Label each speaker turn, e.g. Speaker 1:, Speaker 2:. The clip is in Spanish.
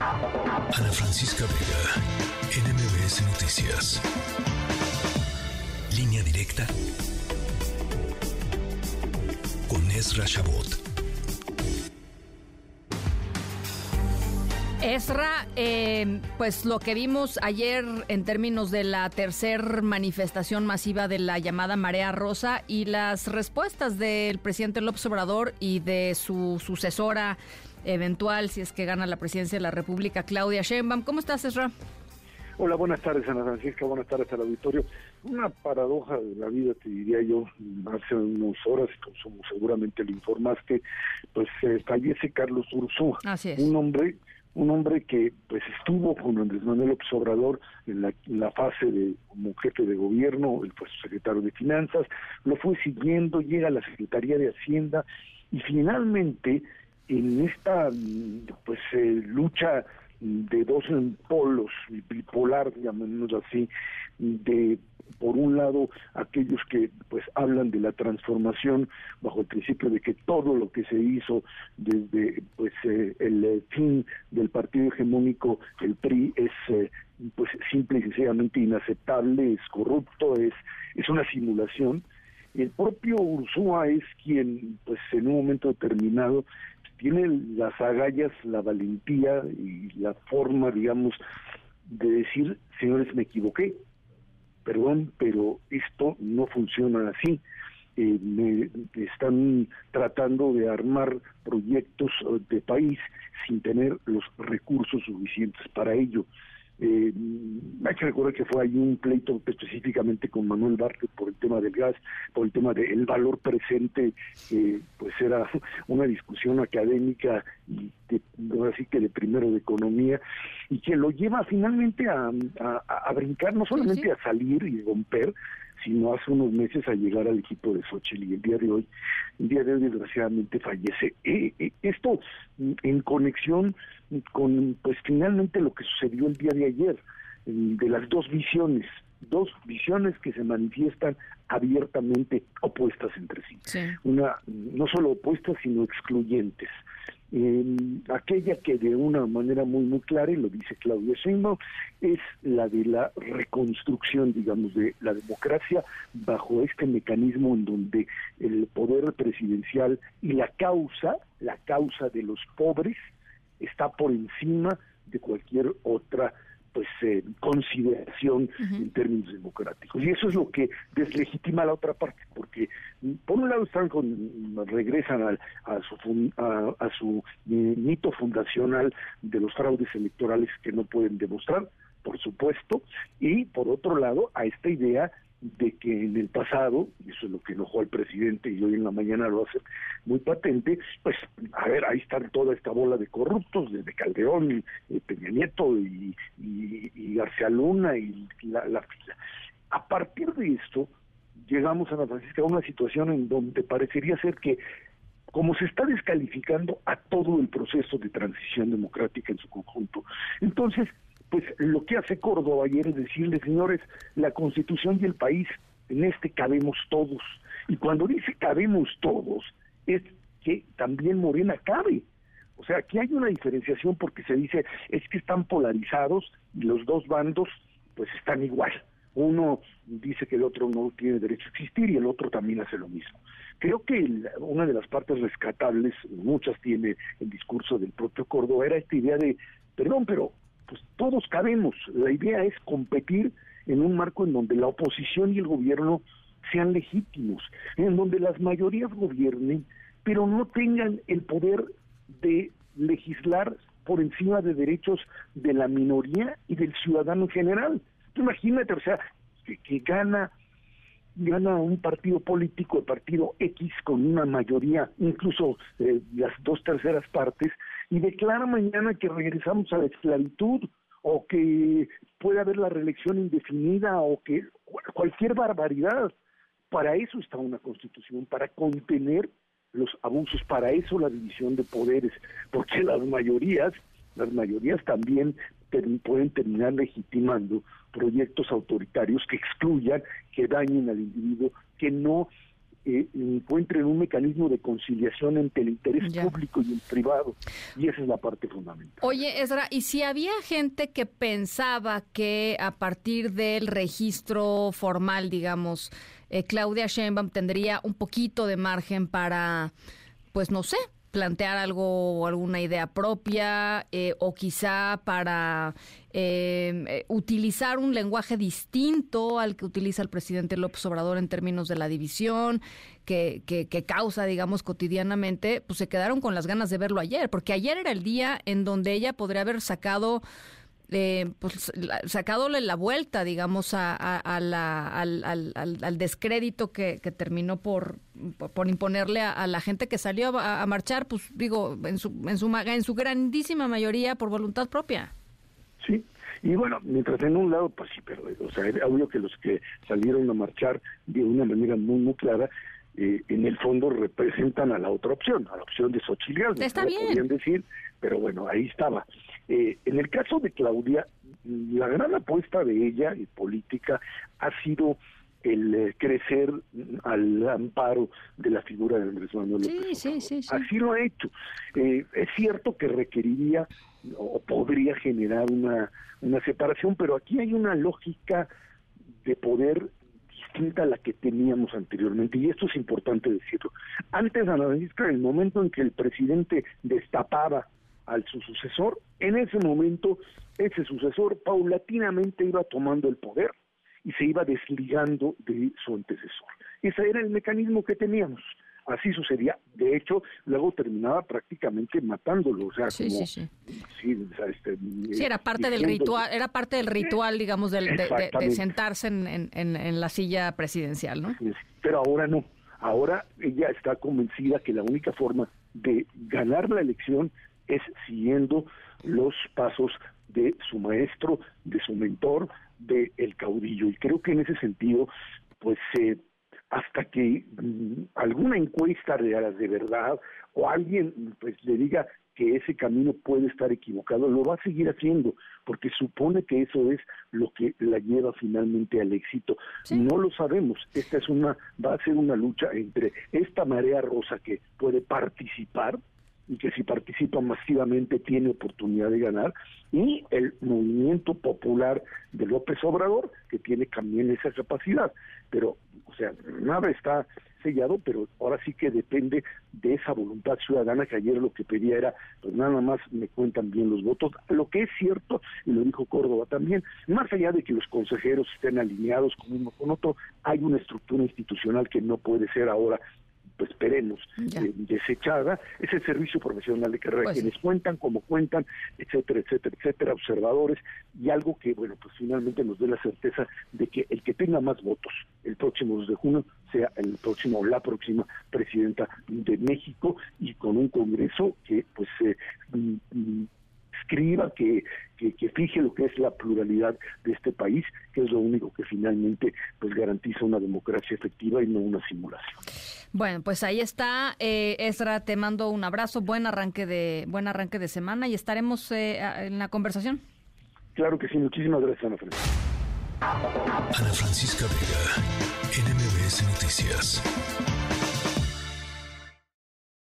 Speaker 1: Ana Francisca Vega, NMBS Noticias. Línea directa con Ezra Shabot.
Speaker 2: Ezra, eh, pues lo que vimos ayer en términos de la tercer manifestación masiva de la llamada Marea Rosa y las respuestas del presidente López Obrador y de su sucesora eventual, si es que gana la presidencia de la República, Claudia Sheinbaum. ¿Cómo estás, Ezra?
Speaker 3: Hola, buenas tardes, Ana Francisca, buenas tardes al auditorio. Una paradoja de la vida, te diría yo, hace unas horas, como seguramente lo informaste, pues eh, fallece Carlos Ursúa,
Speaker 2: Así es.
Speaker 3: un hombre un hombre que pues estuvo con Andrés Manuel López Obrador en la, fase de como jefe de gobierno, él fue su secretario de Finanzas, lo fue siguiendo, llega a la Secretaría de Hacienda y finalmente en esta pues eh, lucha de dos polos, bipolar, llamémoslo así, de por un lado aquellos que pues hablan de la transformación bajo el principio de que todo lo que se hizo desde pues eh, el fin del partido hegemónico el PRI es eh, pues simple y sencillamente inaceptable es corrupto es es una simulación. El propio Ursúa es quien pues en un momento determinado tiene las agallas la valentía y la forma digamos de decir señores me equivoqué perdón, pero esto no funciona así. Eh, me están tratando de armar proyectos de país sin tener los recursos suficientes para ello. Eh, hay que recordar que fue ahí un pleito específicamente con Manuel Bartlett por el tema del gas, por el tema del valor presente, pues era una discusión académica y de, así que de primero de economía, y que lo lleva finalmente a, a, brincar, no solamente a salir y romper, sino hace unos meses a llegar al equipo de Xochitl y el día de hoy, el día de hoy desgraciadamente fallece. Eh, eh, esto en conexión con pues finalmente lo que sucedió el día de ayer, de las dos visiones, dos visiones que se manifiestan abiertamente opuestas entre sí. Una no solo opuestas, sino excluyentes aquella que de una manera muy muy clara, y lo dice Claudia Sheinbaum, es la de la reconstrucción, digamos, de la democracia bajo este mecanismo en donde el poder presidencial y la causa, la causa de los pobres, está por encima de cualquier otra pues eh, consideración en términos democráticos. Y eso es lo que deslegitima a la otra parte porque mm, por un lado están con regresan a, a su a, su eh, mito fundacional de los fraudes electorales que no pueden demostrar por supuesto y por otro lado a esta idea de que en el pasado, y eso es lo que enojó al presidente y hoy en la mañana lo hace muy patente, pues a ver, ahí están toda esta bola de corruptos, desde Calderón, y, Peña Nieto y, García Luna y la, la fila. A partir de esto, llegamos a Francisca a una situación en donde parecería ser que como se está descalificando a todo el proceso de transición democrática en su conjunto, entonces pues lo que hace Córdoba ayer es decirle, señores, la constitución y el país, en este cabemos todos. Y cuando dice cabemos todos, es que también Morena cabe. O sea, aquí hay una diferenciación porque se dice, es que están polarizados y los dos bandos pues están igual. Uno dice que el otro no tiene derecho a existir y el otro también hace lo mismo. Creo que una de las partes rescatables, muchas tiene el discurso del propio Córdoba, era esta idea de, perdón, pero pues todos cabemos. La idea es competir en un marco en donde la oposición y el gobierno sean legítimos, en donde las mayorías gobiernen, pero no tengan el poder de legislar por encima de derechos de la minoría y del ciudadano en general. imagínate, o sea, que, gana gana un partido político, el partido X, con una mayoría, incluso eh, las dos terceras partes, y declara mañana que regresamos a la esclavitud o que puede haber la reelección indefinida o que cualquier barbaridad. Para eso está una constitución, para contener los abusos, para eso la división de poderes, porque las mayorías, las mayorías también pueden terminar legitimando proyectos autoritarios que excluyan, que dañen al individuo, que no eh, encuentren un mecanismo de conciliación entre el interés público y el privado. Y esa es la parte fundamental.
Speaker 2: Oye, Ezra, ¿y si había gente que pensaba que a partir del registro formal, digamos, eh, Claudia Sheinbaum tendría un poquito de margen para, pues no sé, plantear algo o alguna idea propia eh, o quizá para em, eh, utilizar un lenguaje distinto al que utiliza el presidente López Obrador en términos de la división que, que, que, causa, digamos, cotidianamente, pues se quedaron con las ganas de verlo ayer, porque ayer era el día en donde ella podría haber sacado eh, pues, sacándole la vuelta, digamos, a, la, al, al, descrédito que, terminó por, por imponerle a, la gente que salió a, marchar, pues digo, en su, en, su, en su grandísima mayoría por voluntad propia.
Speaker 3: Sí, y bueno, mientras en un lado, pues sí, pero, o sea, obvio que los que salieron a marchar de una manera muy, muy clara, eh, en el fondo representan a la otra opción, a la opción de Xochitl
Speaker 2: Está bien.
Speaker 3: Podrían decir, pero bueno, ahí estaba. Eh, en el caso de Claudia, la gran apuesta de ella y política ha sido el eh, crecer al amparo de la figura de Andrés Manuel López
Speaker 2: sí, sí, sí,
Speaker 3: Así lo ha hecho. Eh, es cierto que requeriría o podría generar una, una separación, pero aquí hay una lógica de poder distinta a la que teníamos anteriormente, y esto es importante decirlo. Antes, Ana en el momento en que el presidente destapaba al su sucesor, en ese momento ese sucesor paulatinamente iba tomando el poder y se iba desligando de su antecesor. Ese era el mecanismo que teníamos. Así sucedía. De hecho, luego terminaba prácticamente matándolo. O sea,
Speaker 2: sí,
Speaker 3: como,
Speaker 2: sí,
Speaker 3: sí.
Speaker 2: Este, sí, era parte del ritual, era parte del ritual, digamos, de, de, sentarse en, en, en, la silla presidencial, ¿no?
Speaker 3: Pero ahora no. Ahora ella está convencida que la única forma de ganar la elección es siguiendo los pasos de su maestro, de su mentor, de el caudillo. Y creo que en ese sentido, pues eh, hasta que mm, alguna encuesta de, de verdad o alguien pues le diga que ese camino puede estar equivocado, lo va a seguir haciendo, porque supone que eso es lo que la lleva finalmente al éxito. No lo sabemos. Esta es una, va a ser una lucha entre esta marea rosa que puede participar y que si participa masivamente tiene oportunidad de ganar, y el movimiento popular de López Obrador, que tiene también esa capacidad. Pero, o sea, nada está sellado, pero ahora sí que depende de esa voluntad ciudadana que ayer lo que pedía era, pues nada más me cuentan bien los votos. Lo que es cierto, y lo dijo Córdoba también, más allá de que los consejeros estén alineados con uno con otro, hay una estructura institucional que no puede ser ahora pues esperemos, eh, desechada, es el servicio profesional de carrera, pues quienes cuentan como cuentan, etcétera, etcétera, etcétera, observadores, y algo que, bueno, pues finalmente nos dé la certeza de que el que tenga más votos el próximo 2 de junio sea el próximo o la próxima presidenta de México y con un Congreso que, pues, eh, mm, mm, escriba, que, que, fije lo que es la pluralidad de este país, que es lo único que finalmente pues garantiza una democracia efectiva y no una simulación.
Speaker 2: Bueno, pues ahí está, eh, Ezra, te mando un abrazo, buen arranque de buen arranque de semana y estaremos eh, en la conversación.
Speaker 3: Claro que sí, muchísimas gracias, Ana Francisca.
Speaker 1: Ana Francisca Vega, NMBS Noticias.